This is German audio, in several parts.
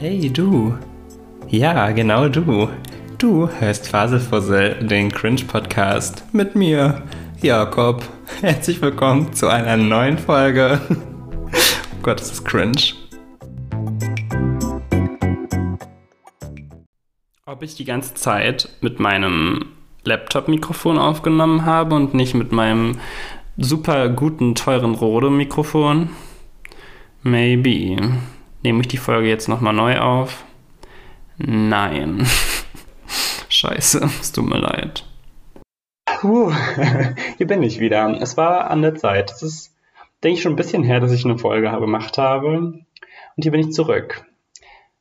Hey du. Ja, genau du. Du hörst Faselfussel, den Cringe-Podcast mit mir, Jakob. Herzlich willkommen zu einer neuen Folge. Oh Gott, das ist cringe. Ob ich die ganze Zeit mit meinem Laptop-Mikrofon aufgenommen habe und nicht mit meinem super guten, teuren Rode-Mikrofon? Maybe. Nehme ich die Folge jetzt nochmal neu auf? Nein. Scheiße, es tut mir leid. Puh, hier bin ich wieder. Es war an der Zeit. Es ist, denke ich, schon ein bisschen her, dass ich eine Folge gemacht habe. Und hier bin ich zurück.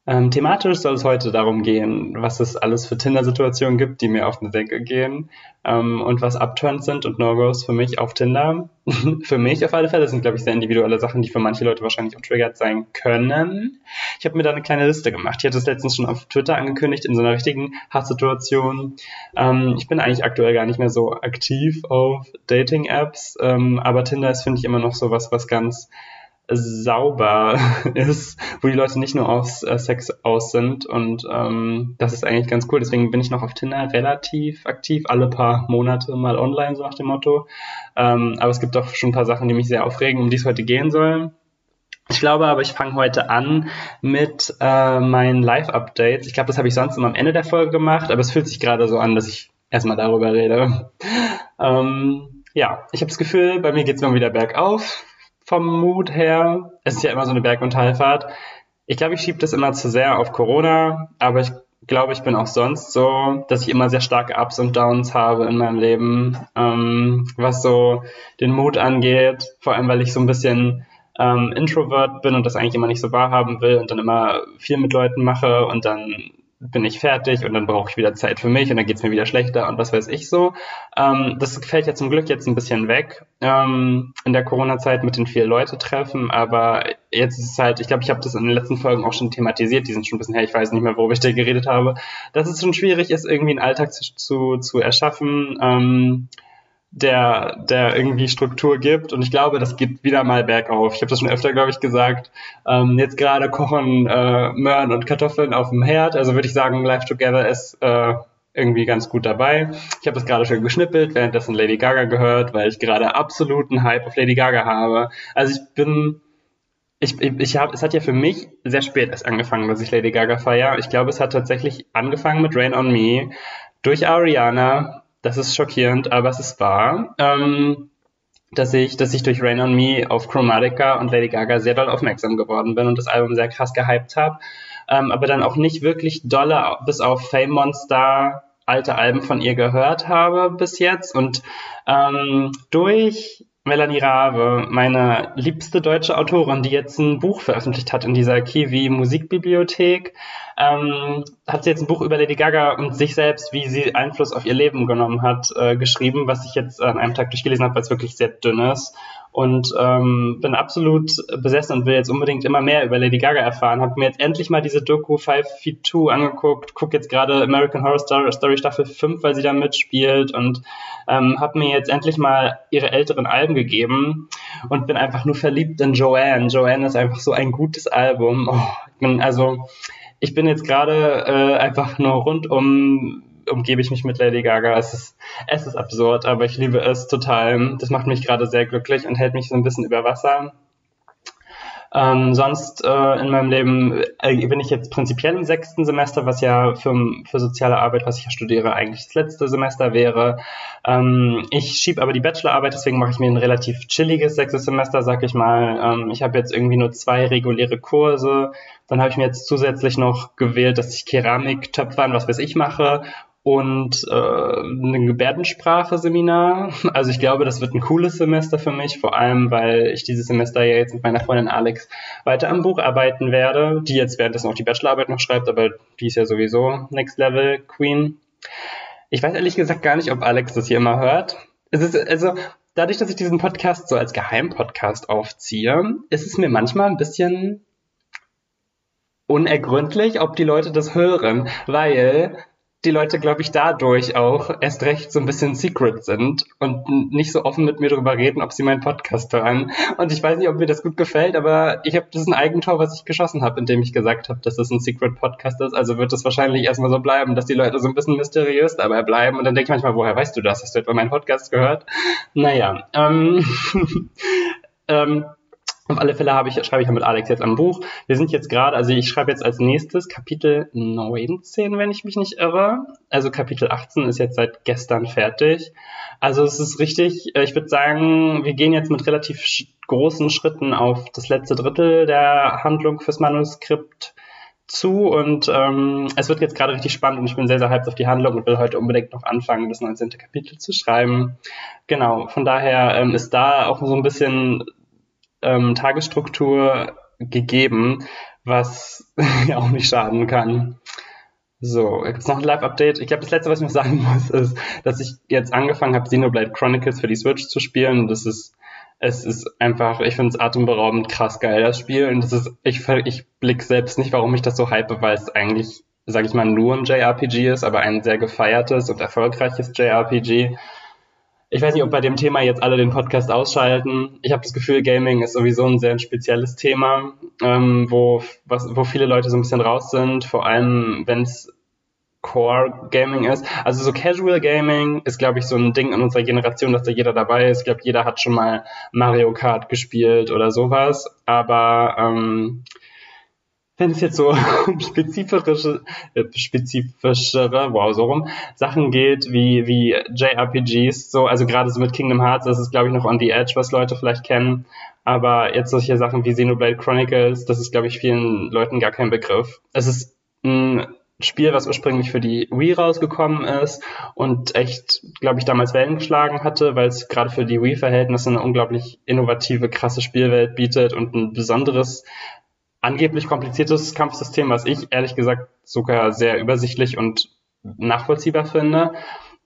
Ähm, thematisch soll es heute darum gehen, was es alles für Tinder-Situationen gibt, die mir auf den Deckel gehen ähm, und was Upturns sind und No-Gos für mich auf Tinder. für mich auf alle Fälle das sind, glaube ich, sehr individuelle Sachen, die für manche Leute wahrscheinlich auch triggert sein können. Ich habe mir da eine kleine Liste gemacht. Ich hatte es letztens schon auf Twitter angekündigt, in so einer richtigen Hasssituation. Ähm, ich bin eigentlich aktuell gar nicht mehr so aktiv auf Dating-Apps, ähm, aber Tinder ist, finde ich, immer noch so was, was ganz sauber ist, wo die Leute nicht nur auf äh, Sex aus sind und ähm, das ist eigentlich ganz cool. Deswegen bin ich noch auf Tinder relativ aktiv, alle paar Monate mal online, so nach dem Motto. Ähm, aber es gibt auch schon ein paar Sachen, die mich sehr aufregen, um die es heute gehen soll. Ich glaube aber, ich fange heute an mit äh, meinen Live-Updates. Ich glaube, das habe ich sonst immer am Ende der Folge gemacht, aber es fühlt sich gerade so an, dass ich erstmal darüber rede. ähm, ja, ich habe das Gefühl, bei mir geht es immer wieder bergauf vom Mut her. Es ist ja immer so eine Berg- und Talfahrt. Ich glaube, ich schiebe das immer zu sehr auf Corona, aber ich glaube, ich bin auch sonst so, dass ich immer sehr starke Ups und Downs habe in meinem Leben, ähm, was so den Mut angeht. Vor allem, weil ich so ein bisschen ähm, Introvert bin und das eigentlich immer nicht so wahrhaben will und dann immer viel mit Leuten mache und dann bin ich fertig und dann brauche ich wieder Zeit für mich und dann geht's mir wieder schlechter und was weiß ich so. Ähm, das fällt ja zum Glück jetzt ein bisschen weg ähm, in der Corona-Zeit mit den vielen Leute treffen, aber jetzt ist es halt, ich glaube, ich habe das in den letzten Folgen auch schon thematisiert, die sind schon ein bisschen her, ich weiß nicht mehr, worüber ich da geredet habe, dass es schon schwierig ist, irgendwie einen Alltag zu, zu, zu erschaffen. Ähm, der, der irgendwie Struktur gibt. Und ich glaube, das geht wieder mal bergauf. Ich habe das schon öfter, glaube ich, gesagt. Ähm, jetzt gerade kochen äh, Möhren und Kartoffeln auf dem Herd. Also würde ich sagen, Life Together ist äh, irgendwie ganz gut dabei. Ich habe das gerade schon geschnippelt, währenddessen Lady Gaga gehört, weil ich gerade absoluten Hype auf Lady Gaga habe. Also ich bin ich, ich, habe, es hat ja für mich sehr spät erst angefangen, dass ich Lady Gaga feiere. Ich glaube, es hat tatsächlich angefangen mit Rain on Me durch Ariana, das ist schockierend, aber es ist wahr. Ähm, dass ich, dass ich durch Rain on Me auf Chromatica und Lady Gaga sehr doll aufmerksam geworden bin und das Album sehr krass gehypt habe, ähm, aber dann auch nicht wirklich dolle bis auf Fame Monster alte Alben von ihr gehört habe bis jetzt und ähm, durch Melanie Rabe, meine liebste deutsche Autorin, die jetzt ein Buch veröffentlicht hat in dieser Kiwi Musikbibliothek, ähm, hat sie jetzt ein Buch über Lady Gaga und sich selbst, wie sie Einfluss auf ihr Leben genommen hat, äh, geschrieben, was ich jetzt an einem Tag durchgelesen habe, weil es wirklich sehr dünn ist. Und ähm, bin absolut besessen und will jetzt unbedingt immer mehr über Lady Gaga erfahren. Habe mir jetzt endlich mal diese Doku 5 Feet 2 angeguckt, gucke jetzt gerade American Horror Story Staffel 5, weil sie da mitspielt und ähm, habe mir jetzt endlich mal ihre älteren Alben gegeben und bin einfach nur verliebt in Joanne. Joanne ist einfach so ein gutes Album. Oh, also ich bin jetzt gerade äh, einfach nur rundum umgebe ich mich mit Lady Gaga. Es ist, es ist absurd, aber ich liebe es total. Das macht mich gerade sehr glücklich und hält mich so ein bisschen über Wasser. Ähm, sonst äh, in meinem Leben äh, bin ich jetzt prinzipiell im sechsten Semester, was ja für, für soziale Arbeit, was ich ja studiere, eigentlich das letzte Semester wäre. Ähm, ich schiebe aber die Bachelorarbeit, deswegen mache ich mir ein relativ chilliges sechstes Semester, sag ich mal. Ähm, ich habe jetzt irgendwie nur zwei reguläre Kurse. Dann habe ich mir jetzt zusätzlich noch gewählt, dass ich Keramik, Töpfern, was weiß ich mache und äh, ein Gebärdensprache-Seminar. Also ich glaube, das wird ein cooles Semester für mich, vor allem weil ich dieses Semester ja jetzt mit meiner Freundin Alex weiter am Buch arbeiten werde, die jetzt währenddessen auch die Bachelorarbeit noch schreibt, aber die ist ja sowieso Next Level Queen. Ich weiß ehrlich gesagt gar nicht, ob Alex das hier immer hört. Es ist, also dadurch, dass ich diesen Podcast so als Geheimpodcast aufziehe, ist es mir manchmal ein bisschen unergründlich, ob die Leute das hören, weil die Leute, glaube ich, dadurch auch erst recht so ein bisschen secret sind und nicht so offen mit mir darüber reden, ob sie meinen Podcast hören. Und ich weiß nicht, ob mir das gut gefällt, aber ich habe das ist ein Eigentor, was ich geschossen habe, indem ich gesagt habe, dass das ein Secret Podcast ist. Also wird es wahrscheinlich erstmal so bleiben, dass die Leute so ein bisschen mysteriös dabei bleiben. Und dann denke ich manchmal, woher weißt du das? Hast du etwa meinen Podcast gehört? Naja, ähm, ähm, auf alle Fälle habe ich, schreibe ich ja mit Alex jetzt ein Buch. Wir sind jetzt gerade, also ich schreibe jetzt als nächstes Kapitel 19, wenn ich mich nicht irre. Also Kapitel 18 ist jetzt seit gestern fertig. Also es ist richtig, äh, ich würde sagen, wir gehen jetzt mit relativ großen Schritten auf das letzte Drittel der Handlung fürs Manuskript zu und ähm, es wird jetzt gerade richtig spannend und ich bin sehr, sehr hyped auf die Handlung und will heute unbedingt noch anfangen, das 19. Kapitel zu schreiben. Genau, von daher ähm, ist da auch so ein bisschen ähm, Tagesstruktur gegeben, was ja auch nicht schaden kann. So, gibt es noch ein Live-Update? Ich glaube, das letzte, was ich noch sagen muss, ist, dass ich jetzt angefangen habe, Xenoblade Chronicles für die Switch zu spielen. Das ist, es ist einfach, ich finde es atemberaubend krass geil, das Spiel. Und das ist, ich, ich blick selbst nicht, warum ich das so hype, weil es eigentlich, sage ich mal, nur ein JRPG ist, aber ein sehr gefeiertes und erfolgreiches JRPG. Ich weiß nicht, ob bei dem Thema jetzt alle den Podcast ausschalten. Ich habe das Gefühl, Gaming ist sowieso ein sehr spezielles Thema, ähm, wo, was, wo viele Leute so ein bisschen raus sind, vor allem wenn es Core Gaming ist. Also so Casual Gaming ist, glaube ich, so ein Ding in unserer Generation, dass da jeder dabei ist. Ich glaube, jeder hat schon mal Mario Kart gespielt oder sowas. Aber ähm, wenn es jetzt so um spezifische, äh, spezifischere, wow, so rum, Sachen geht, wie, wie JRPGs, so, also gerade so mit Kingdom Hearts, das ist, glaube ich, noch on the edge, was Leute vielleicht kennen. Aber jetzt solche Sachen wie Xenoblade Chronicles, das ist, glaube ich, vielen Leuten gar kein Begriff. Es ist ein Spiel, was ursprünglich für die Wii rausgekommen ist und echt, glaube ich, damals Wellen geschlagen hatte, weil es gerade für die Wii-Verhältnisse eine unglaublich innovative, krasse Spielwelt bietet und ein besonderes angeblich kompliziertes Kampfsystem, was ich ehrlich gesagt sogar sehr übersichtlich und nachvollziehbar finde.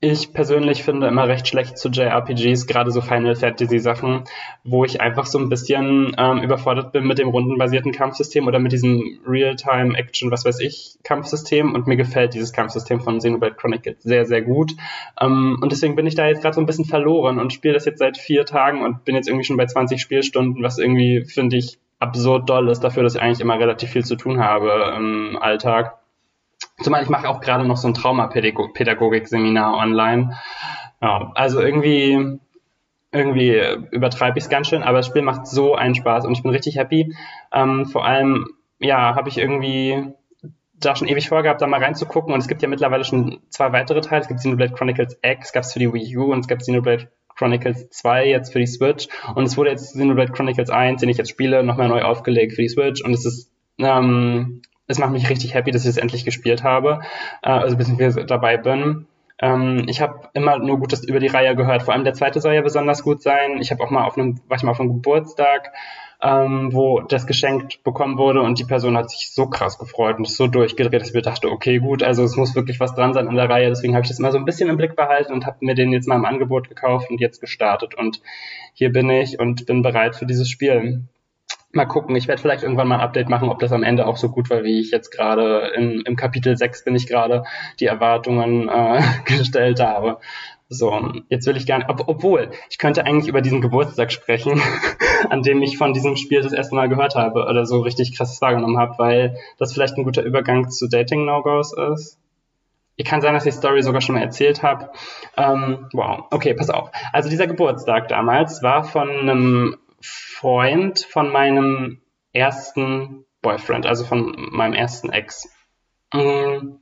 Ich persönlich finde immer recht schlecht zu JRPGs, gerade so Final Fantasy Sachen, wo ich einfach so ein bisschen ähm, überfordert bin mit dem rundenbasierten Kampfsystem oder mit diesem Real-Time Action, was weiß ich, Kampfsystem und mir gefällt dieses Kampfsystem von Xenoblade Chronicles sehr, sehr gut. Ähm, und deswegen bin ich da jetzt gerade so ein bisschen verloren und spiele das jetzt seit vier Tagen und bin jetzt irgendwie schon bei 20 Spielstunden, was irgendwie, finde ich, absurd doll ist dafür, dass ich eigentlich immer relativ viel zu tun habe im Alltag. Zumal ich mache auch gerade noch so ein Traumapädagogik-Seminar online. Ja, also irgendwie, irgendwie übertreibe ich es ganz schön, aber das Spiel macht so einen Spaß und ich bin richtig happy. Ähm, vor allem, ja, habe ich irgendwie da schon ewig vorgehabt, da mal reinzugucken und es gibt ja mittlerweile schon zwei weitere Teile. Es gibt Xenoblade Chronicles X, gab es für die Wii U und es gab Xenoblade Chronicles 2 jetzt für die Switch. Und es wurde jetzt Xenoblade Chronicles 1, den ich jetzt spiele, nochmal neu aufgelegt für die Switch. Und es ist, ähm, es macht mich richtig happy, dass ich es endlich gespielt habe, äh, also beziehungsweise dabei bin. Ähm, ich habe immer nur Gutes über die Reihe gehört, vor allem der zweite soll ja besonders gut sein. Ich habe auch mal auf einem, war ich mal auf einem Geburtstag ähm, wo das geschenkt bekommen wurde und die Person hat sich so krass gefreut und ist so durchgedreht, dass ich mir dachte, okay, gut, also es muss wirklich was dran sein an der Reihe. Deswegen habe ich das immer so ein bisschen im Blick behalten und habe mir den jetzt mal im Angebot gekauft und jetzt gestartet. Und hier bin ich und bin bereit für dieses Spiel. Mal gucken, ich werde vielleicht irgendwann mal ein Update machen, ob das am Ende auch so gut war, wie ich jetzt gerade im Kapitel 6 bin ich gerade die Erwartungen äh, gestellt habe. So, jetzt will ich gerne, ob, obwohl, ich könnte eigentlich über diesen Geburtstag sprechen, an dem ich von diesem Spiel das erste Mal gehört habe oder so richtig krasses wahrgenommen habe, weil das vielleicht ein guter Übergang zu Dating No-Gos ist. Ich kann sein, dass ich die Story sogar schon mal erzählt habe. Ähm, wow, okay, pass auf. Also dieser Geburtstag damals war von einem Freund von meinem ersten Boyfriend, also von meinem ersten Ex. Mm,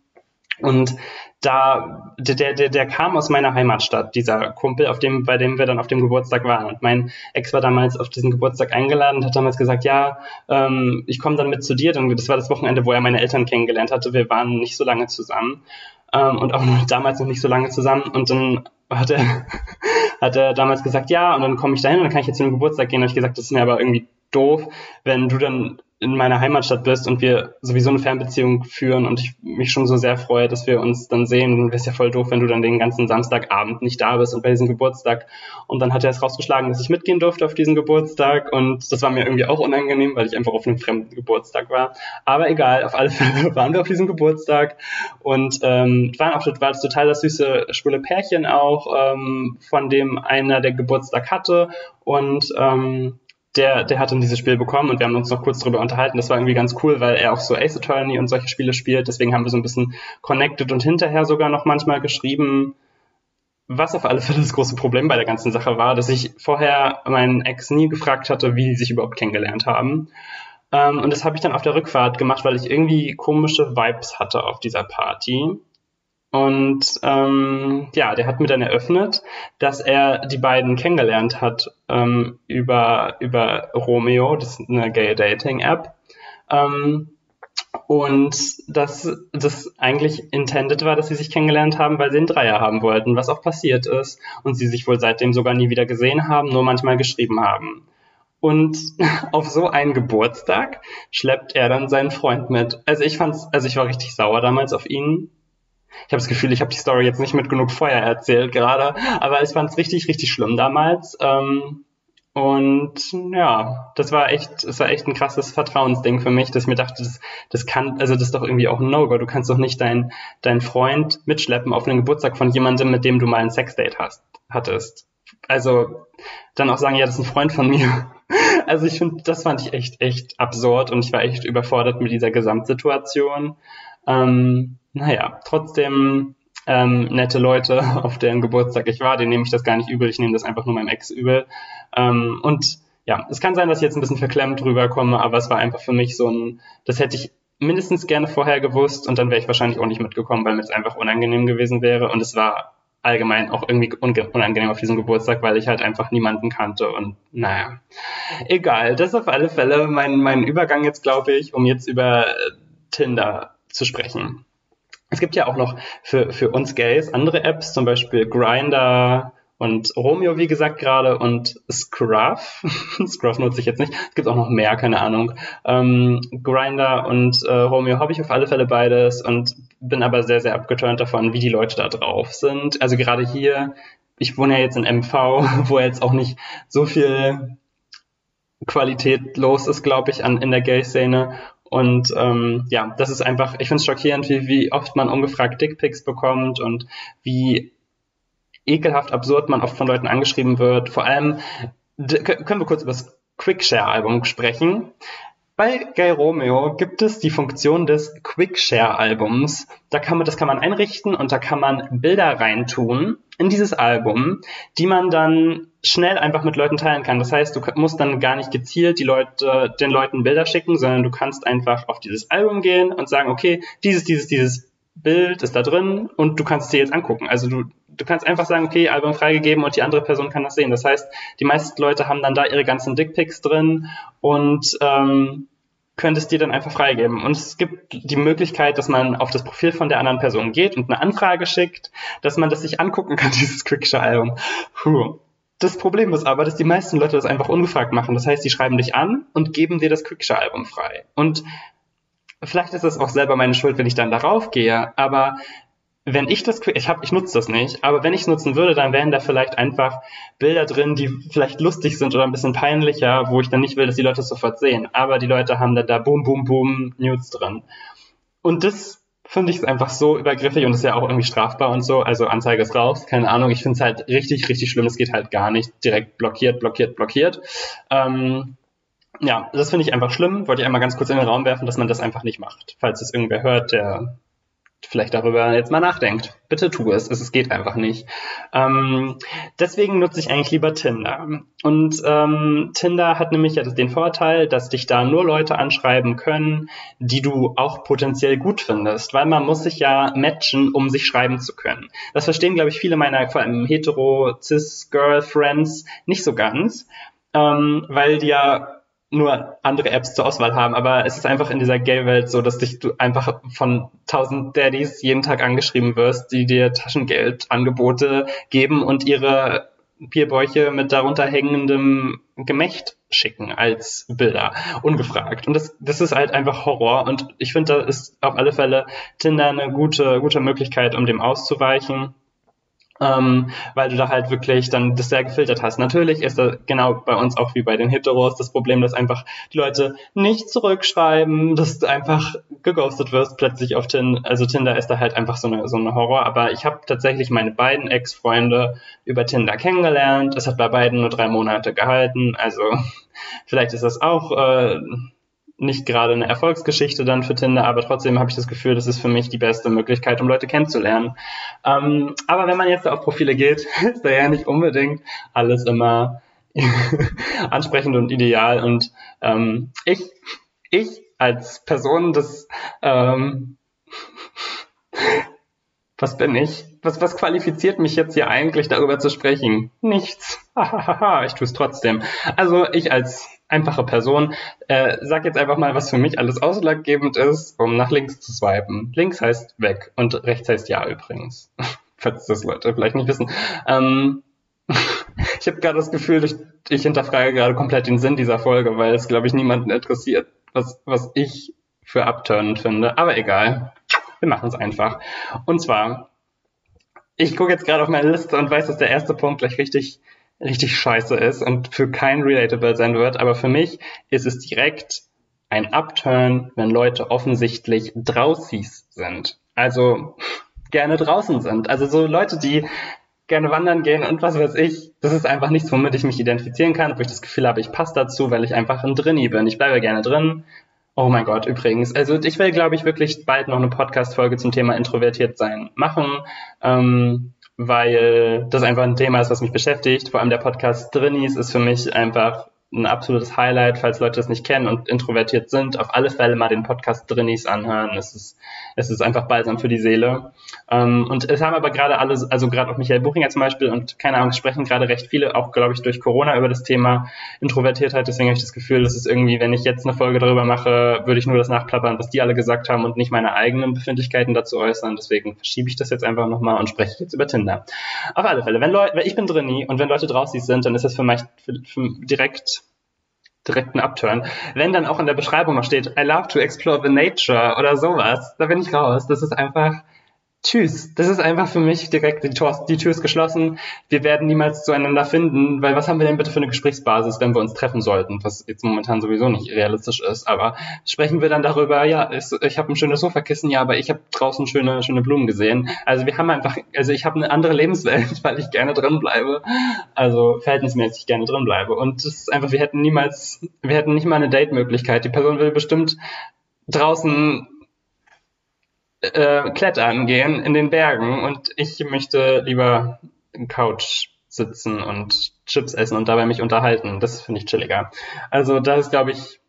und da, der, der, der kam aus meiner Heimatstadt, dieser Kumpel, auf dem, bei dem wir dann auf dem Geburtstag waren. Und mein Ex war damals auf diesen Geburtstag eingeladen und hat damals gesagt, ja, ähm, ich komme dann mit zu dir. Das war das Wochenende, wo er meine Eltern kennengelernt hatte. Wir waren nicht so lange zusammen ähm, und auch damals noch nicht so lange zusammen. Und dann hat er, hat er damals gesagt, ja, und dann komme ich dahin und dann kann ich jetzt zu einem Geburtstag gehen. Und ich gesagt, das ist mir aber irgendwie doof, wenn du dann in meiner Heimatstadt bist und wir sowieso eine Fernbeziehung führen und ich mich schon so sehr freue, dass wir uns dann sehen. Und es ist ja voll doof, wenn du dann den ganzen Samstagabend nicht da bist und bei diesem Geburtstag. Und dann hat er es rausgeschlagen, dass ich mitgehen durfte auf diesen Geburtstag und das war mir irgendwie auch unangenehm, weil ich einfach auf einem fremden Geburtstag war. Aber egal, auf alle Fälle waren wir auf diesem Geburtstag und ähm, waren auch war das total das süße schwule Pärchen auch, ähm, von dem einer der Geburtstag hatte und ähm, der, der hat dann dieses Spiel bekommen und wir haben uns noch kurz darüber unterhalten. Das war irgendwie ganz cool, weil er auch so Ace Attorney und solche Spiele spielt. Deswegen haben wir so ein bisschen connected und hinterher sogar noch manchmal geschrieben. Was auf alle Fälle das große Problem bei der ganzen Sache war, dass ich vorher meinen Ex nie gefragt hatte, wie sie sich überhaupt kennengelernt haben. Ähm, und das habe ich dann auf der Rückfahrt gemacht, weil ich irgendwie komische Vibes hatte auf dieser Party. Und ähm, ja, der hat mir dann eröffnet, dass er die beiden kennengelernt hat ähm, über, über Romeo, das ist eine Gay Dating App. Ähm, und dass das eigentlich intended war, dass sie sich kennengelernt haben, weil sie einen Dreier haben wollten, was auch passiert ist. Und sie sich wohl seitdem sogar nie wieder gesehen haben, nur manchmal geschrieben haben. Und auf so einen Geburtstag schleppt er dann seinen Freund mit. Also ich fand's, also ich war richtig sauer damals auf ihn, ich habe das Gefühl, ich habe die Story jetzt nicht mit genug Feuer erzählt gerade, aber ich fand es richtig, richtig schlimm damals. Ähm, und ja, das war echt, das war echt ein krasses Vertrauensding für mich, dass ich mir dachte, das, das kann, also das ist doch irgendwie auch ein No-Go. Du kannst doch nicht deinen dein Freund mitschleppen auf einen Geburtstag von jemandem, mit dem du mal ein Sexdate hast, hattest. Also dann auch sagen, ja, das ist ein Freund von mir. Also ich finde, das fand ich echt, echt absurd und ich war echt überfordert mit dieser Gesamtsituation. Ähm, naja, trotzdem ähm, nette Leute, auf deren Geburtstag ich war, denen nehme ich das gar nicht übel, ich nehme das einfach nur meinem Ex übel. Ähm, und ja, es kann sein, dass ich jetzt ein bisschen verklemmt rüberkomme, aber es war einfach für mich so ein, das hätte ich mindestens gerne vorher gewusst und dann wäre ich wahrscheinlich auch nicht mitgekommen, weil mir es einfach unangenehm gewesen wäre und es war allgemein auch irgendwie unangenehm auf diesem Geburtstag, weil ich halt einfach niemanden kannte und naja, egal. Das ist auf alle Fälle mein, mein Übergang jetzt, glaube ich, um jetzt über Tinder zu sprechen. Es gibt ja auch noch für, für uns Gays andere Apps, zum Beispiel Grinder und Romeo, wie gesagt, gerade und Scruff. Scruff nutze ich jetzt nicht. Es gibt auch noch mehr, keine Ahnung. Ähm, Grinder und äh, Romeo habe ich auf alle Fälle beides und bin aber sehr, sehr abgeturnt davon, wie die Leute da drauf sind. Also gerade hier, ich wohne ja jetzt in MV, wo jetzt auch nicht so viel Qualität los ist, glaube ich, an, in der Gay-Szene. Und ähm, ja, das ist einfach, ich finde es schockierend, wie, wie oft man ungefragt Dickpics bekommt und wie ekelhaft absurd man oft von Leuten angeschrieben wird. Vor allem können wir kurz über das Quickshare-Album sprechen. Bei Gay Romeo gibt es die Funktion des Quickshare-Albums. Da kann man, das kann man einrichten und da kann man Bilder reintun in dieses Album, die man dann schnell einfach mit Leuten teilen kann. Das heißt, du musst dann gar nicht gezielt die Leute, den Leuten Bilder schicken, sondern du kannst einfach auf dieses Album gehen und sagen, okay, dieses, dieses, dieses Bild ist da drin und du kannst es dir jetzt angucken. Also du, du kannst einfach sagen, okay, Album freigegeben und die andere Person kann das sehen. Das heißt, die meisten Leute haben dann da ihre ganzen Dickpics drin und ähm, könntest dir dann einfach freigeben. Und es gibt die Möglichkeit, dass man auf das Profil von der anderen Person geht und eine Anfrage schickt, dass man das sich angucken kann, dieses Quickshare-Album. Das Problem ist aber, dass die meisten Leute das einfach ungefragt machen. Das heißt, die schreiben dich an und geben dir das Quickshare-Album frei. Und vielleicht ist es auch selber meine Schuld, wenn ich dann darauf gehe, aber wenn ich das, ich habe, ich nutze das nicht, aber wenn ich es nutzen würde, dann wären da vielleicht einfach Bilder drin, die vielleicht lustig sind oder ein bisschen peinlicher, wo ich dann nicht will, dass die Leute es sofort sehen. Aber die Leute haben da da boom, boom, boom Nudes drin. Und das finde ich einfach so übergriffig und ist ja auch irgendwie strafbar und so. Also Anzeige ist raus, keine Ahnung. Ich finde es halt richtig, richtig schlimm. Es geht halt gar nicht. Direkt blockiert, blockiert, blockiert. Ähm, ja, das finde ich einfach schlimm. Wollte ich einmal ganz kurz in den Raum werfen, dass man das einfach nicht macht. Falls es irgendwer hört, der vielleicht darüber jetzt mal nachdenkt. Bitte tu es. Es, geht einfach nicht. Ähm, deswegen nutze ich eigentlich lieber Tinder. Und ähm, Tinder hat nämlich ja den Vorteil, dass dich da nur Leute anschreiben können, die du auch potenziell gut findest, weil man muss sich ja matchen, um sich schreiben zu können. Das verstehen, glaube ich, viele meiner vor allem hetero cis Girlfriends nicht so ganz, ähm, weil die ja nur andere Apps zur Auswahl haben, aber es ist einfach in dieser Gay-Welt so, dass dich du einfach von tausend Daddies jeden Tag angeschrieben wirst, die dir Taschengeldangebote geben und ihre Bierbäuche mit darunter hängendem Gemächt schicken als Bilder, ungefragt. Und das, das ist halt einfach Horror. Und ich finde, da ist auf alle Fälle Tinder eine gute, gute Möglichkeit, um dem auszuweichen ähm, weil du da halt wirklich dann das sehr gefiltert hast. Natürlich ist da genau bei uns auch wie bei den Heteros das Problem, dass einfach die Leute nicht zurückschreiben, dass du einfach geghostet wirst plötzlich auf Tinder. Also Tinder ist da halt einfach so eine, so eine Horror. Aber ich habe tatsächlich meine beiden Ex-Freunde über Tinder kennengelernt. Es hat bei beiden nur drei Monate gehalten. Also vielleicht ist das auch äh, nicht gerade eine Erfolgsgeschichte dann für Tinder, aber trotzdem habe ich das Gefühl, das ist für mich die beste Möglichkeit, um Leute kennenzulernen. Ähm, aber wenn man jetzt auf Profile geht, ist da ja nicht unbedingt alles immer ansprechend und ideal. Und ähm, ich, ich als Person des ähm, was bin ich? Was, was qualifiziert mich jetzt hier eigentlich darüber zu sprechen? Nichts. ich tue es trotzdem. Also ich als einfache Person äh, sag jetzt einfach mal, was für mich alles ausschlaggebend ist, um nach links zu swipen. Links heißt weg und rechts heißt ja übrigens. Falls das Leute vielleicht nicht wissen. Ähm, ich habe gerade das Gefühl, ich, ich hinterfrage gerade komplett den Sinn dieser Folge, weil es, glaube ich, niemanden interessiert, was, was ich für abturnend finde. Aber egal. Wir machen es einfach. Und zwar, ich gucke jetzt gerade auf meine Liste und weiß, dass der erste Punkt gleich richtig, richtig scheiße ist und für kein Relatable sein wird. Aber für mich ist es direkt ein Upturn, wenn Leute offensichtlich draußies sind. Also gerne draußen sind. Also so Leute, die gerne wandern gehen und was weiß ich. Das ist einfach nichts, womit ich mich identifizieren kann, wo ich das Gefühl habe, ich passe dazu, weil ich einfach ein Drinni bin. Ich bleibe gerne drin, Oh mein Gott, übrigens. Also ich will, glaube ich, wirklich bald noch eine Podcast-Folge zum Thema introvertiert sein machen, ähm, weil das einfach ein Thema ist, was mich beschäftigt. Vor allem der Podcast Drinnies ist für mich einfach ein absolutes Highlight, falls Leute es nicht kennen und introvertiert sind, auf alle Fälle mal den Podcast Drinnies anhören. Es ist, es ist einfach balsam für die Seele. Ähm, und es haben aber gerade alle, also gerade auch Michael Buchinger zum Beispiel und keine Ahnung, sprechen gerade recht viele, auch glaube ich durch Corona über das Thema Introvertiertheit. Deswegen habe ich das Gefühl, dass es irgendwie, wenn ich jetzt eine Folge darüber mache, würde ich nur das nachplappern, was die alle gesagt haben und nicht meine eigenen Befindlichkeiten dazu äußern. Deswegen verschiebe ich das jetzt einfach nochmal und spreche jetzt über Tinder. Auf alle Fälle, wenn Leute, ich bin Drinni und wenn Leute draußen sind, dann ist das für mich für, für direkt direkten Upturn. Wenn dann auch in der Beschreibung noch steht, I love to explore the nature oder sowas, da bin ich raus. Das ist einfach, Tschüss. Das ist einfach für mich direkt, die, Tor, die Tür ist geschlossen. Wir werden niemals zueinander finden, weil was haben wir denn bitte für eine Gesprächsbasis, wenn wir uns treffen sollten, was jetzt momentan sowieso nicht realistisch ist. Aber sprechen wir dann darüber, ja, ich habe ein schönes Sofakissen, ja, aber ich habe draußen schöne, schöne Blumen gesehen. Also wir haben einfach, also ich habe eine andere Lebenswelt, weil ich gerne drin bleibe. Also verhältnismäßig gerne drin bleibe. Und es ist einfach, wir hätten niemals, wir hätten nicht mal eine Date-Möglichkeit. Die Person will bestimmt draußen äh, klettern gehen in den Bergen und ich möchte lieber Couch sitzen und Chips essen und dabei mich unterhalten. Das finde ich chilliger. Also das ist, glaube ich,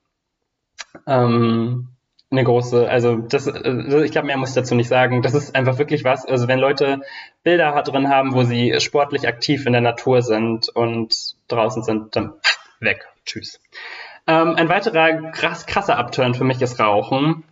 ähm, eine große, also das, also ich glaube, mehr muss ich dazu nicht sagen. Das ist einfach wirklich was. Also wenn Leute Bilder drin haben, wo sie sportlich aktiv in der Natur sind und draußen sind, dann weg. Tschüss. Ähm, ein weiterer krass, krasser Upturn für mich ist Rauchen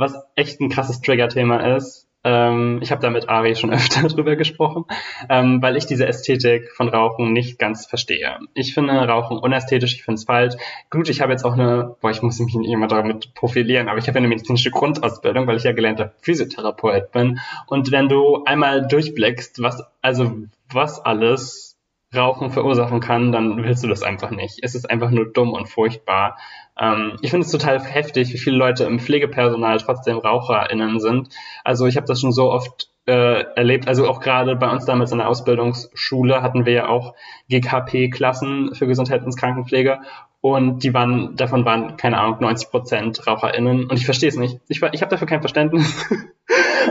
was echt ein krasses Trigger-Thema ist. Ähm, ich habe da mit Ari schon öfter drüber gesprochen, ähm, weil ich diese Ästhetik von Rauchen nicht ganz verstehe. Ich finde Rauchen unästhetisch, ich finde es falsch. Gut, ich habe jetzt auch eine, boah, ich muss mich nicht immer damit profilieren, aber ich habe eine medizinische Grundausbildung, weil ich ja gelernter Physiotherapeut bin. Und wenn du einmal durchblickst, was, also was alles Rauchen verursachen kann, dann willst du das einfach nicht. Es ist einfach nur dumm und furchtbar. Ähm, ich finde es total heftig, wie viele Leute im Pflegepersonal trotzdem RaucherInnen sind. Also ich habe das schon so oft äh, erlebt, also auch gerade bei uns damals in der Ausbildungsschule hatten wir ja auch GKP-Klassen für Gesundheits- Krankenpflege und die waren, davon waren, keine Ahnung, 90 Prozent RaucherInnen und ich verstehe es nicht. Ich, ich habe dafür kein Verständnis.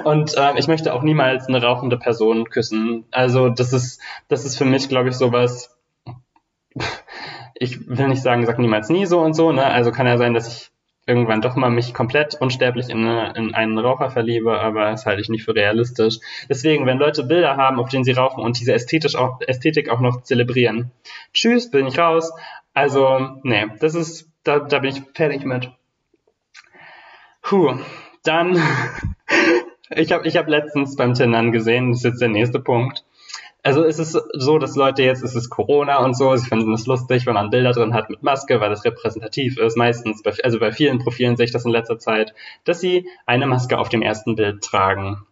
Und äh, ich möchte auch niemals eine rauchende Person küssen. Also das ist, das ist für mich, glaube ich, sowas. Ich will nicht sagen, sag niemals nie so und so. Ne? Also kann ja sein, dass ich irgendwann doch mal mich komplett unsterblich in, eine, in einen Raucher verliebe, aber das halte ich nicht für realistisch. Deswegen, wenn Leute Bilder haben, auf denen sie rauchen und diese ästhetisch auch, Ästhetik auch noch zelebrieren, tschüss, bin ich raus. Also, nee, das ist, da, da bin ich fertig mit. Puh, dann Ich habe ich hab letztens beim Tindern gesehen, das ist jetzt der nächste Punkt, also es ist so, dass Leute jetzt, es ist Corona und so, sie finden es lustig, wenn man Bilder drin hat mit Maske, weil das repräsentativ ist, meistens, bei, also bei vielen Profilen sehe ich das in letzter Zeit, dass sie eine Maske auf dem ersten Bild tragen.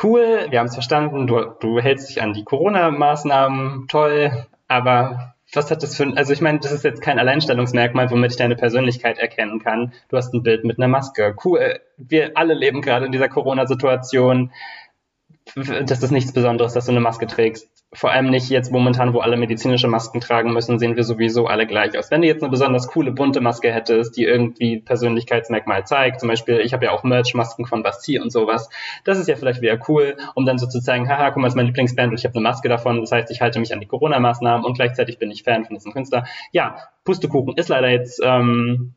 Cool, wir haben es verstanden, du, du hältst dich an die Corona-Maßnahmen, toll, aber was hat das für ein, also ich meine, das ist jetzt kein Alleinstellungsmerkmal, womit ich deine Persönlichkeit erkennen kann. Du hast ein Bild mit einer Maske. Cool, wir alle leben gerade in dieser Corona-Situation das ist nichts Besonderes, dass du eine Maske trägst. Vor allem nicht jetzt momentan, wo alle medizinische Masken tragen müssen, sehen wir sowieso alle gleich aus. Wenn du jetzt eine besonders coole bunte Maske hättest, die irgendwie Persönlichkeitsmerkmal zeigt, zum Beispiel, ich habe ja auch Merch-Masken von Bastille und sowas, das ist ja vielleicht wieder cool, um dann so zu zeigen, haha, guck mal, das ist meine Lieblingsband und ich habe eine Maske davon, das heißt, ich halte mich an die Corona-Maßnahmen und gleichzeitig bin ich Fan von diesem Künstler. Ja, Pustekuchen ist leider jetzt ähm,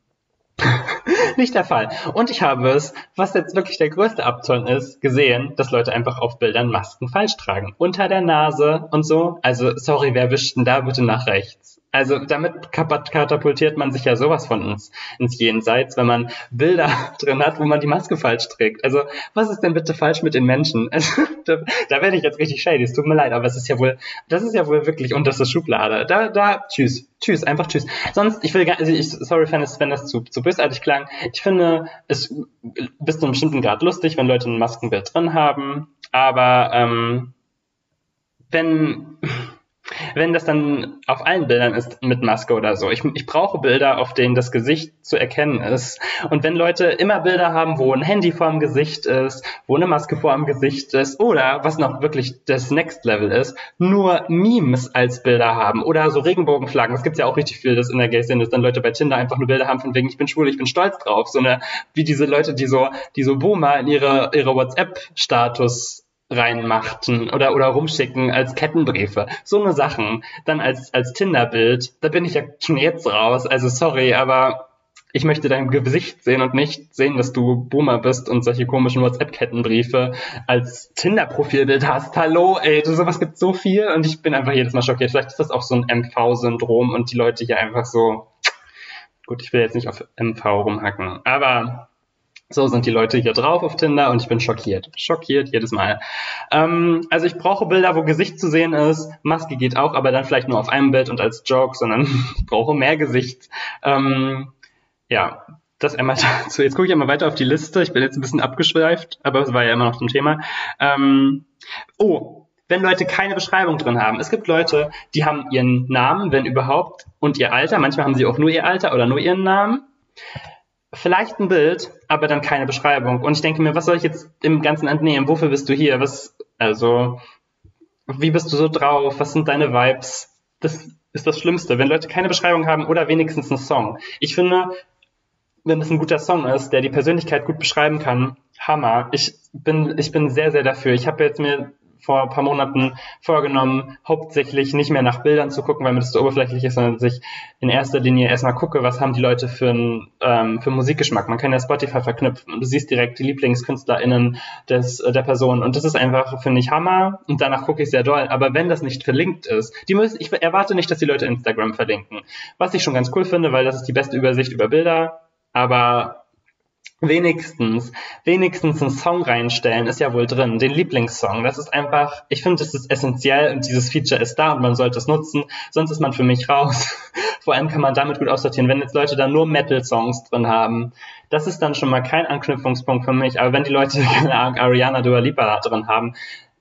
nicht der Fall. Und ich habe es, was jetzt wirklich der größte Abturn ist, gesehen, dass Leute einfach auf Bildern Masken falsch tragen. Unter der Nase und so. Also, sorry, wer wischt denn da bitte nach rechts? Also damit katapultiert man sich ja sowas von ins, ins Jenseits, wenn man Bilder drin hat, wo man die Maske falsch trägt. Also was ist denn bitte falsch mit den Menschen? Also, da, da werde ich jetzt richtig shady, es tut mir leid, aber es ist ja wohl, das ist ja wohl wirklich unterste Schublade. Da, da, tschüss, tschüss, einfach tschüss. Sonst, ich will gar, also ich, sorry, wenn das, wenn das zu, zu bösartig klang. Ich finde es bis zu einem bestimmten Grad lustig, wenn Leute ein Maskenbild drin haben, aber ähm, wenn wenn das dann auf allen Bildern ist mit Maske oder so. Ich, ich brauche Bilder, auf denen das Gesicht zu erkennen ist. Und wenn Leute immer Bilder haben, wo ein Handy vor dem Gesicht ist, wo eine Maske vor dem Gesicht ist oder was noch wirklich das Next Level ist, nur Memes als Bilder haben oder so Regenbogenflaggen. Es gibt ja auch richtig viel, das in der Gay-Szene, dass dann Leute bei Tinder einfach nur Bilder haben von wegen, ich bin schwul, ich bin stolz drauf. So eine, wie diese Leute, die so, die so Boomer in ihre, ihre WhatsApp-Status reinmachten oder, oder rumschicken als Kettenbriefe. So eine Sachen. Dann als, als Tinder-Bild. Da bin ich ja schon jetzt raus. Also sorry, aber ich möchte dein Gesicht sehen und nicht sehen, dass du Boomer bist und solche komischen WhatsApp-Kettenbriefe als Tinder-Profilbild hast. Hallo, ey, sowas gibt so viel und ich bin einfach jedes Mal schockiert. Vielleicht ist das auch so ein MV-Syndrom und die Leute hier einfach so, gut, ich will jetzt nicht auf MV rumhacken, aber so sind die Leute hier drauf auf Tinder und ich bin schockiert. Schockiert jedes Mal. Ähm, also ich brauche Bilder, wo Gesicht zu sehen ist. Maske geht auch, aber dann vielleicht nur auf einem Bild und als Joke, sondern ich brauche mehr Gesicht. Ähm, ja, das einmal dazu. Jetzt gucke ich einmal weiter auf die Liste. Ich bin jetzt ein bisschen abgeschweift, aber es war ja immer noch zum Thema. Ähm, oh, wenn Leute keine Beschreibung drin haben. Es gibt Leute, die haben ihren Namen, wenn überhaupt, und ihr Alter. Manchmal haben sie auch nur ihr Alter oder nur ihren Namen vielleicht ein Bild, aber dann keine Beschreibung. Und ich denke mir, was soll ich jetzt im Ganzen entnehmen? Wofür bist du hier? Was, also, wie bist du so drauf? Was sind deine Vibes? Das ist das Schlimmste, wenn Leute keine Beschreibung haben oder wenigstens einen Song. Ich finde, wenn es ein guter Song ist, der die Persönlichkeit gut beschreiben kann, Hammer. Ich bin, ich bin sehr, sehr dafür. Ich habe jetzt mir vor ein paar Monaten vorgenommen, hauptsächlich nicht mehr nach Bildern zu gucken, weil mir das so oberflächlich ist, sondern dass in erster Linie erstmal gucke, was haben die Leute für einen ähm, für Musikgeschmack. Man kann ja Spotify verknüpfen und du siehst direkt die LieblingskünstlerInnen des, äh, der Person und das ist einfach, finde ich, Hammer und danach gucke ich sehr doll. Aber wenn das nicht verlinkt ist, die müssen, ich erwarte nicht, dass die Leute Instagram verlinken. Was ich schon ganz cool finde, weil das ist die beste Übersicht über Bilder, aber wenigstens, wenigstens einen Song reinstellen, ist ja wohl drin, den Lieblingssong. Das ist einfach, ich finde, das ist essentiell und dieses Feature ist da und man sollte es nutzen, sonst ist man für mich raus. Vor allem kann man damit gut aussortieren, wenn jetzt Leute da nur Metal-Songs drin haben. Das ist dann schon mal kein Anknüpfungspunkt für mich, aber wenn die Leute, keine Ahnung, Ariana Dua Lipa drin haben,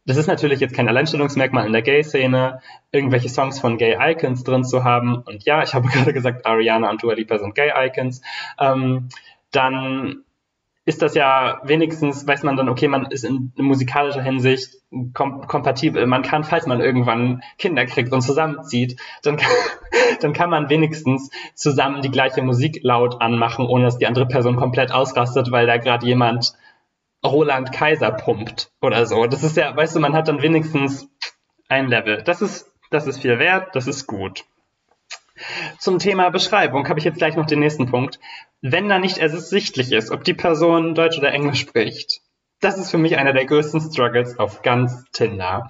das ist natürlich jetzt kein Alleinstellungsmerkmal in der Gay-Szene, irgendwelche Songs von Gay-Icons drin zu haben. Und ja, ich habe gerade gesagt, Ariana und Dua Lipa sind Gay-Icons. Ähm, dann ist das ja wenigstens, weiß man dann, okay, man ist in, musikalischer Hinsicht kom kompatibel. Man kann, falls man irgendwann Kinder kriegt und zusammenzieht, dann kann, dann kann man wenigstens zusammen die gleiche Musik laut anmachen, ohne dass die andere Person komplett ausrastet, weil da gerade jemand Roland Kaiser pumpt oder so. Das ist ja, weißt du, man hat dann wenigstens ein Level. Das ist, das ist viel wert, das ist gut. Zum Thema Beschreibung habe ich jetzt gleich noch den nächsten Punkt. Wenn da nicht ersichtlich ist, ob die Person Deutsch oder Englisch spricht, das ist für mich einer der größten Struggles auf ganz Tinder.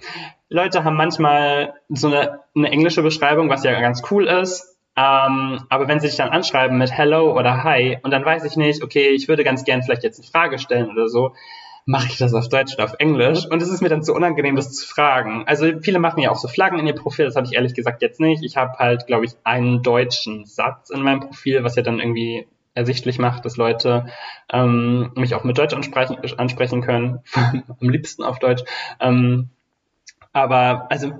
Leute haben manchmal so eine, eine englische Beschreibung, was ja ganz cool ist. Ähm, aber wenn sie sich dann anschreiben mit Hello oder Hi und dann weiß ich nicht, okay, ich würde ganz gern vielleicht jetzt eine Frage stellen oder so, mache ich das auf Deutsch oder auf Englisch? Und es ist mir dann zu unangenehm, das zu fragen. Also viele machen ja auch so Flaggen in ihr Profil, das habe ich ehrlich gesagt jetzt nicht. Ich habe halt, glaube ich, einen deutschen Satz in meinem Profil, was ja dann irgendwie ersichtlich macht, dass Leute ähm, mich auch mit Deutsch ansprechen, ansprechen können, am liebsten auf Deutsch. Ähm, aber also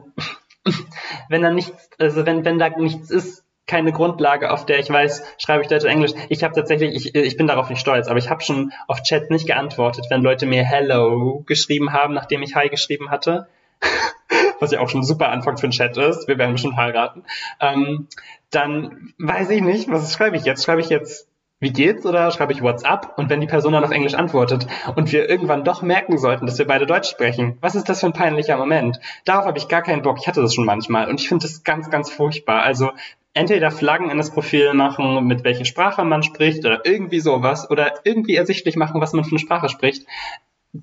wenn da nichts, also wenn, wenn da nichts ist, keine Grundlage, auf der ich weiß, schreibe ich Deutsch oder Englisch. Ich habe tatsächlich, ich, ich bin darauf nicht stolz, aber ich habe schon auf Chat nicht geantwortet, wenn Leute mir Hello geschrieben haben, nachdem ich Hi geschrieben hatte. Was ja auch schon ein super Anfang für ein Chat ist. Wir werden bestimmt heiraten. Ähm, dann weiß ich nicht, was schreibe ich jetzt? Schreibe ich jetzt wie geht's oder schreibe ich WhatsApp und wenn die Person dann auf Englisch antwortet und wir irgendwann doch merken sollten, dass wir beide Deutsch sprechen, was ist das für ein peinlicher Moment? Darauf habe ich gar keinen Bock. Ich hatte das schon manchmal und ich finde das ganz, ganz furchtbar. Also entweder Flaggen in das Profil machen, mit welcher Sprache man spricht oder irgendwie sowas oder irgendwie ersichtlich machen, was man für eine Sprache spricht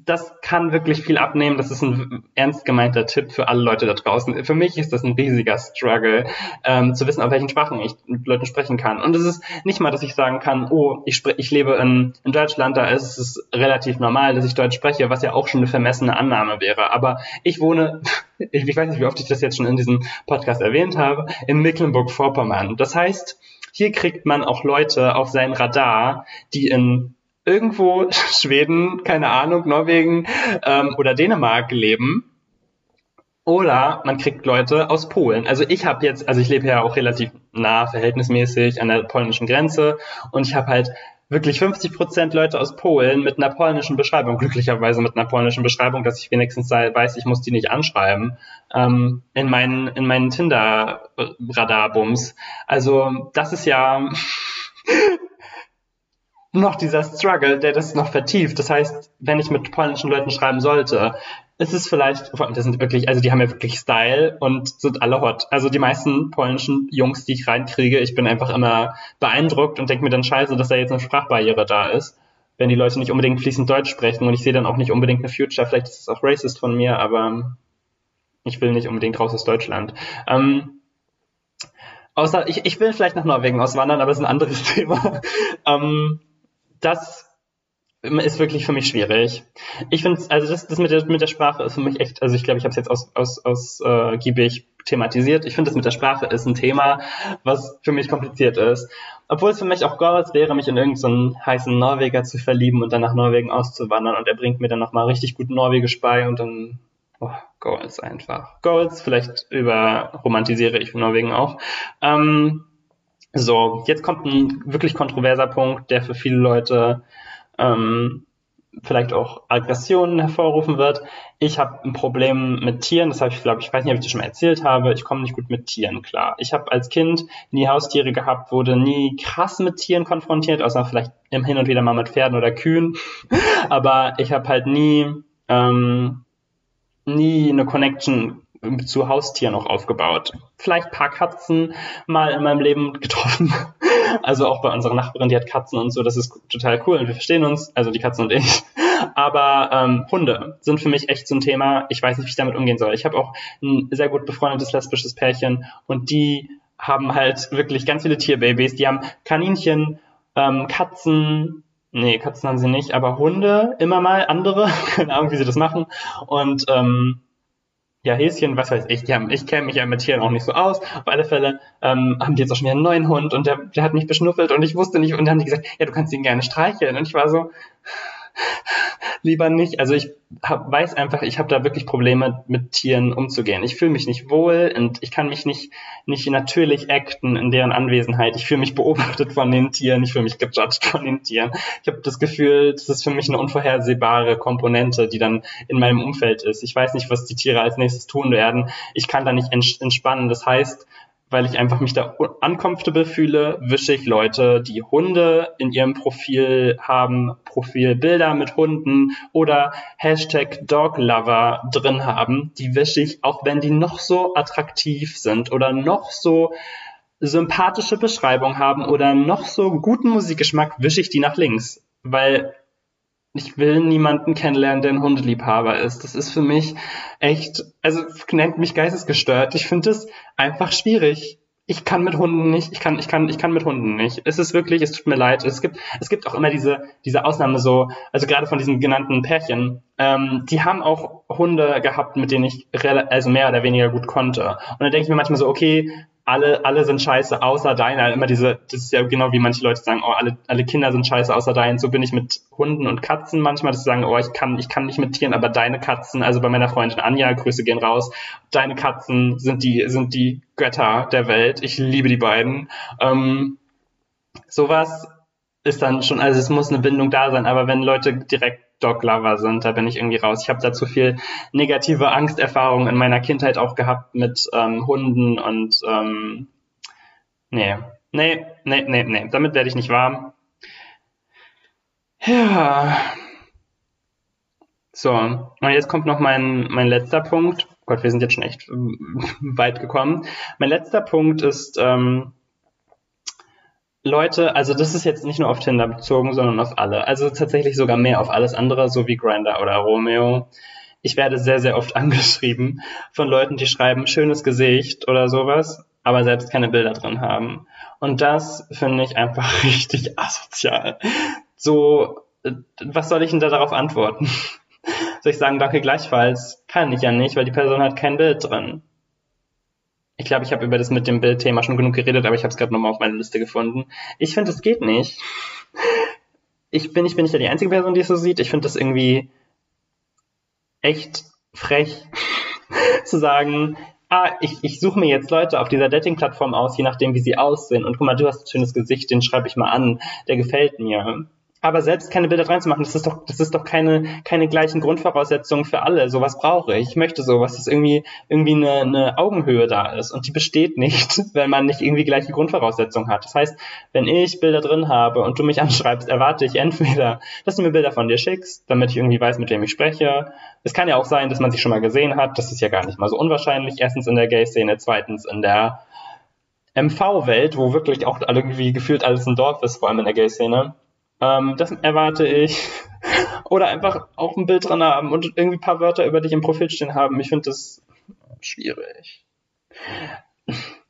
das kann wirklich viel abnehmen. Das ist ein ernst gemeinter Tipp für alle Leute da draußen. Für mich ist das ein riesiger Struggle, ähm, zu wissen, auf welchen Sprachen ich mit Leuten sprechen kann. Und es ist nicht mal, dass ich sagen kann, oh, ich, ich lebe in, in Deutschland, da ist es relativ normal, dass ich Deutsch spreche, was ja auch schon eine vermessene Annahme wäre. Aber ich wohne, ich, weiß nicht, wie oft ich das jetzt schon in diesem Podcast erwähnt habe, in Mecklenburg-Vorpommern. Das heißt, hier kriegt man auch Leute auf sein Radar, die in irgendwo Schweden, keine Ahnung, Norwegen ähm, oder Dänemark leben. Oder man kriegt Leute aus Polen. Also ich habe jetzt, also ich lebe ja auch relativ nah, verhältnismäßig an der polnischen Grenze und ich habe halt wirklich 50 Prozent Leute aus Polen mit einer polnischen Beschreibung, glücklicherweise mit einer polnischen Beschreibung, dass ich wenigstens weiß, ich muss die nicht anschreiben, ähm, in meinen, in meinen Tinder-Radarbums. Also das ist ja noch dieser Struggle, der das noch vertieft. Das heißt, wenn ich mit polnischen Leuten schreiben sollte, ist es vielleicht, das sind wirklich, also die haben ja wirklich Style und sind alle hot. Also die meisten polnischen Jungs, die ich reinkriege, ich bin einfach immer beeindruckt und denke mir dann scheiße, dass da jetzt eine Sprachbarriere da ist, wenn die Leute nicht unbedingt fließend Deutsch sprechen und ich sehe dann auch nicht unbedingt eine Future, vielleicht ist es auch racist von mir, aber ich will nicht unbedingt raus aus Deutschland. Ähm, außer, ich, ich will vielleicht nach Norwegen auswandern, aber das ist ein anderes Thema. ähm, das ist wirklich für mich schwierig. Ich finde, also das, das mit, der, mit der Sprache ist für mich echt, also ich glaube, ich habe es jetzt aus, aus, ausgiebig äh, thematisiert. Ich finde, das mit der Sprache ist ein Thema, was für mich kompliziert ist. Obwohl es für mich auch Goals wäre, mich in irgendeinen so heißen Norweger zu verlieben und dann nach Norwegen auszuwandern und er bringt mir dann nochmal richtig gut Norwegisch bei und dann oh, Goals einfach. Goals, vielleicht über romantisiere ich Norwegen auch. Ähm, so, jetzt kommt ein wirklich kontroverser Punkt, der für viele Leute ähm, vielleicht auch Aggressionen hervorrufen wird. Ich habe ein Problem mit Tieren, das habe ich, glaube ich, weiß nicht, ob ich das schon mal erzählt habe. Ich komme nicht gut mit Tieren klar. Ich habe als Kind nie Haustiere gehabt, wurde nie krass mit Tieren konfrontiert, außer vielleicht im Hin und wieder mal mit Pferden oder Kühen. Aber ich habe halt nie ähm, nie eine Connection zu Haustieren auch aufgebaut. Vielleicht paar Katzen mal in meinem Leben getroffen. Also auch bei unserer Nachbarin, die hat Katzen und so, das ist total cool und wir verstehen uns, also die Katzen und ich. Aber ähm, Hunde sind für mich echt so ein Thema. Ich weiß nicht, wie ich damit umgehen soll. Ich habe auch ein sehr gut befreundetes lesbisches Pärchen und die haben halt wirklich ganz viele Tierbabys. Die haben Kaninchen, ähm, Katzen, nee, Katzen haben sie nicht, aber Hunde immer mal, andere, keine Ahnung, wie sie das machen. Und ähm, ja, Häschen, was weiß ich, die haben, ich kenne mich ja mit Tieren auch nicht so aus. Auf alle Fälle ähm, haben die jetzt auch schon wieder einen neuen Hund und der, der hat mich beschnuffelt und ich wusste nicht und dann haben die gesagt, ja, du kannst ihn gerne streicheln. Und ich war so, lieber nicht. Also ich hab, weiß einfach, ich habe da wirklich Probleme mit Tieren umzugehen. Ich fühle mich nicht wohl und ich kann mich nicht, nicht natürlich acten in deren Anwesenheit. Ich fühle mich beobachtet von den Tieren, ich fühle mich gejudged von den Tieren. Ich habe das Gefühl, das ist für mich eine unvorhersehbare Komponente, die dann in meinem Umfeld ist. Ich weiß nicht, was die Tiere als nächstes tun werden. Ich kann da nicht entspannen. Das heißt, weil ich einfach mich da uncomfortable fühle, wische ich Leute, die Hunde in ihrem Profil haben, Profilbilder mit Hunden oder Hashtag Doglover drin haben, die wische ich, auch wenn die noch so attraktiv sind oder noch so sympathische Beschreibung haben oder noch so guten Musikgeschmack, wische ich die nach links. Weil ich will niemanden kennenlernen, der ein Hundeliebhaber ist. Das ist für mich echt, also nennt mich geistesgestört. Ich finde es einfach schwierig. ich kann mit Hunden nicht, ich kann, ich kann, ich kann mit Hunden nicht. Es ist wirklich, es tut mir leid. Es gibt, es gibt auch immer diese, diese Ausnahme so, also gerade von diesen genannten Pärchen, ähm, die haben auch Hunde gehabt, mit denen ich also mehr oder weniger gut konnte. Und dann denke ich mir manchmal so, okay, alle, alle sind scheiße, außer deiner. Immer diese, das ist ja genau wie manche Leute sagen, oh, alle, alle Kinder sind scheiße, außer dein. So bin ich mit Hunden und Katzen manchmal, dass sie sagen, oh, ich kann, ich kann nicht mit Tieren, aber deine Katzen, also bei meiner Freundin Anja, Grüße gehen raus, deine Katzen sind die, sind die Götter der Welt. Ich liebe die beiden. Ähm, sowas ist dann schon, also es muss eine Bindung da sein, aber wenn Leute direkt Dog-Lover sind, da bin ich irgendwie raus. Ich habe da zu viel negative Angsterfahrungen in meiner Kindheit auch gehabt mit ähm, Hunden und ähm, nee, nee, nee, nee, nee, damit werde ich nicht warm. Ja. So, und jetzt kommt noch mein, mein letzter Punkt. Gott, wir sind jetzt schon echt weit gekommen. Mein letzter Punkt ist, ähm, Leute, also das ist jetzt nicht nur auf Tinder bezogen, sondern auf alle. Also tatsächlich sogar mehr auf alles andere, so wie Grinder oder Romeo. Ich werde sehr, sehr oft angeschrieben von Leuten, die schreiben schönes Gesicht oder sowas, aber selbst keine Bilder drin haben. Und das finde ich einfach richtig asozial. So, was soll ich denn da darauf antworten? soll ich sagen, danke gleichfalls? Kann ich ja nicht, weil die Person hat kein Bild drin. Ich glaube, ich habe über das mit dem Bildthema schon genug geredet, aber ich habe es gerade nochmal auf meiner Liste gefunden. Ich finde, es geht nicht. Ich bin, ich bin nicht die einzige Person, die es so sieht. Ich finde das irgendwie echt frech zu sagen, ah, ich, ich suche mir jetzt Leute auf dieser Dating-Plattform aus, je nachdem, wie sie aussehen. Und guck mal, du hast ein schönes Gesicht, den schreibe ich mal an, der gefällt mir aber selbst keine Bilder reinzumachen, das ist doch, das ist doch keine, keine gleichen Grundvoraussetzungen für alle. Sowas brauche ich. Ich möchte sowas, dass irgendwie, irgendwie eine, eine Augenhöhe da ist. Und die besteht nicht, wenn man nicht irgendwie gleiche Grundvoraussetzungen hat. Das heißt, wenn ich Bilder drin habe und du mich anschreibst, erwarte ich entweder, dass du mir Bilder von dir schickst, damit ich irgendwie weiß, mit wem ich spreche. Es kann ja auch sein, dass man sich schon mal gesehen hat. Das ist ja gar nicht mal so unwahrscheinlich. Erstens in der Gay-Szene, zweitens in der MV-Welt, wo wirklich auch irgendwie gefühlt alles ein Dorf ist, vor allem in der Gay-Szene ähm, das erwarte ich. Oder einfach auch ein Bild dran haben und irgendwie ein paar Wörter über dich im Profil stehen haben. Ich finde das schwierig.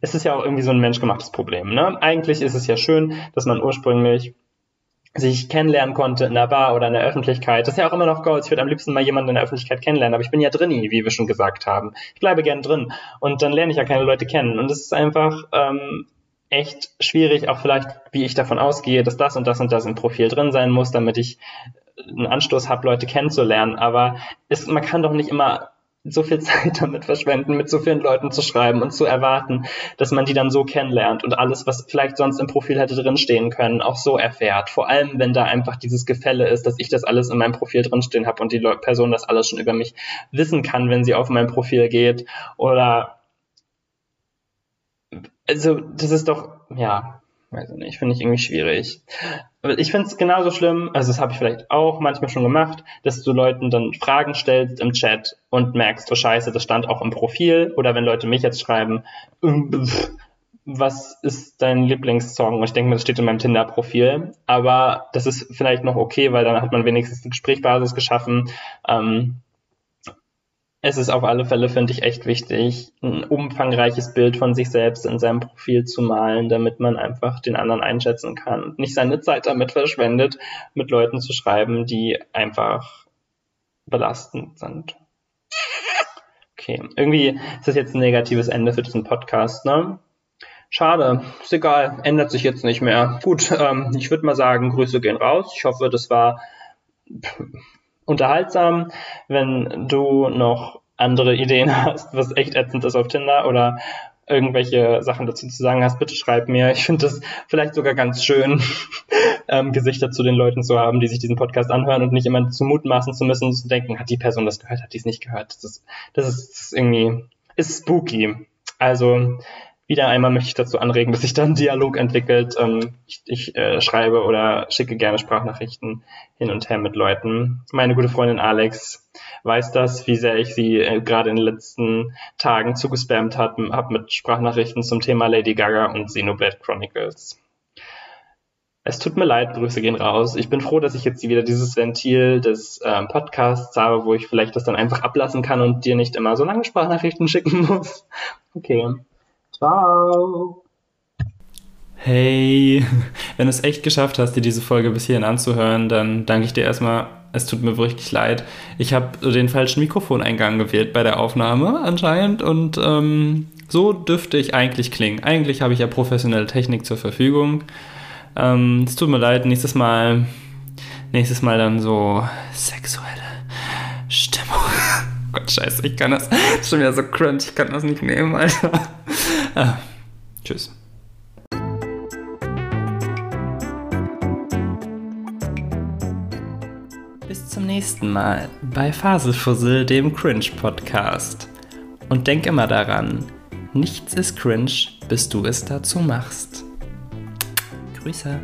Es ist ja auch irgendwie so ein menschgemachtes Problem. Ne? Eigentlich ist es ja schön, dass man ursprünglich sich kennenlernen konnte in der Bar oder in der Öffentlichkeit. Das ist ja auch immer noch Gold. Ich würde am liebsten mal jemanden in der Öffentlichkeit kennenlernen, aber ich bin ja drin, wie wir schon gesagt haben. Ich bleibe gern drin und dann lerne ich ja keine Leute kennen. Und es ist einfach ähm, echt schwierig, auch vielleicht, wie ich davon ausgehe, dass das und das und das im Profil drin sein muss, damit ich einen Anstoß habe, Leute kennenzulernen. Aber es, man kann doch nicht immer so viel Zeit damit verschwenden, mit so vielen Leuten zu schreiben und zu erwarten, dass man die dann so kennenlernt und alles, was vielleicht sonst im Profil hätte drinstehen können, auch so erfährt. Vor allem, wenn da einfach dieses Gefälle ist, dass ich das alles in meinem Profil drinstehen habe und die Person das alles schon über mich wissen kann, wenn sie auf mein Profil geht oder also das ist doch, ja, weiß ich nicht, finde ich irgendwie schwierig. Ich finde es genauso schlimm, also das habe ich vielleicht auch manchmal schon gemacht, dass du Leuten dann Fragen stellst im Chat und merkst, oh scheiße, das stand auch im Profil. Oder wenn Leute mich jetzt schreiben, ähm, was ist dein Lieblingssong? Und ich denke mir, das steht in meinem Tinder-Profil. Aber das ist vielleicht noch okay, weil dann hat man wenigstens eine Gesprächsbasis geschaffen. Ähm, es ist auf alle Fälle, finde ich, echt wichtig, ein umfangreiches Bild von sich selbst in seinem Profil zu malen, damit man einfach den anderen einschätzen kann und nicht seine Zeit damit verschwendet, mit Leuten zu schreiben, die einfach belastend sind. Okay, irgendwie ist das jetzt ein negatives Ende für diesen Podcast, ne? Schade, ist egal, ändert sich jetzt nicht mehr. Gut, ähm, ich würde mal sagen, Grüße gehen raus. Ich hoffe, das war unterhaltsam. Wenn du noch andere Ideen hast, was echt ätzend ist auf Tinder oder irgendwelche Sachen dazu zu sagen hast, bitte schreib mir. Ich finde das vielleicht sogar ganz schön, ähm, Gesichter zu den Leuten zu haben, die sich diesen Podcast anhören und nicht immer zu mutmaßen zu müssen, zu denken, hat die Person das gehört, hat die es nicht gehört. Das ist, das ist irgendwie, ist spooky. Also wieder einmal möchte ich dazu anregen, dass sich da ein Dialog entwickelt. Ähm, ich, ich äh, schreibe oder schicke gerne Sprachnachrichten hin und her mit Leuten. Meine gute Freundin Alex weiß das, wie sehr ich sie äh, gerade in den letzten Tagen zugespammt habe hab mit Sprachnachrichten zum Thema Lady Gaga und Xenoblade Chronicles. Es tut mir leid, Grüße gehen raus. Ich bin froh, dass ich jetzt wieder dieses Ventil des ähm, Podcasts habe, wo ich vielleicht das dann einfach ablassen kann und dir nicht immer so lange Sprachnachrichten schicken muss. Okay. Ciao. Hey, wenn du es echt geschafft hast, dir diese Folge bis hierhin anzuhören, dann danke ich dir erstmal. Es tut mir wirklich leid. Ich habe den falschen Mikrofoneingang gewählt bei der Aufnahme anscheinend und ähm, so dürfte ich eigentlich klingen. Eigentlich habe ich ja professionelle Technik zur Verfügung. Ähm, es tut mir leid, nächstes Mal, nächstes Mal dann so sexuelle Stimmung. Gott, scheiße, ich kann das. das ist schon wieder so cringe, ich kann das nicht nehmen, Alter. Ah, tschüss. Bis zum nächsten Mal bei Faselfussel, dem Cringe-Podcast. Und denk immer daran, nichts ist cringe, bis du es dazu machst. Grüße.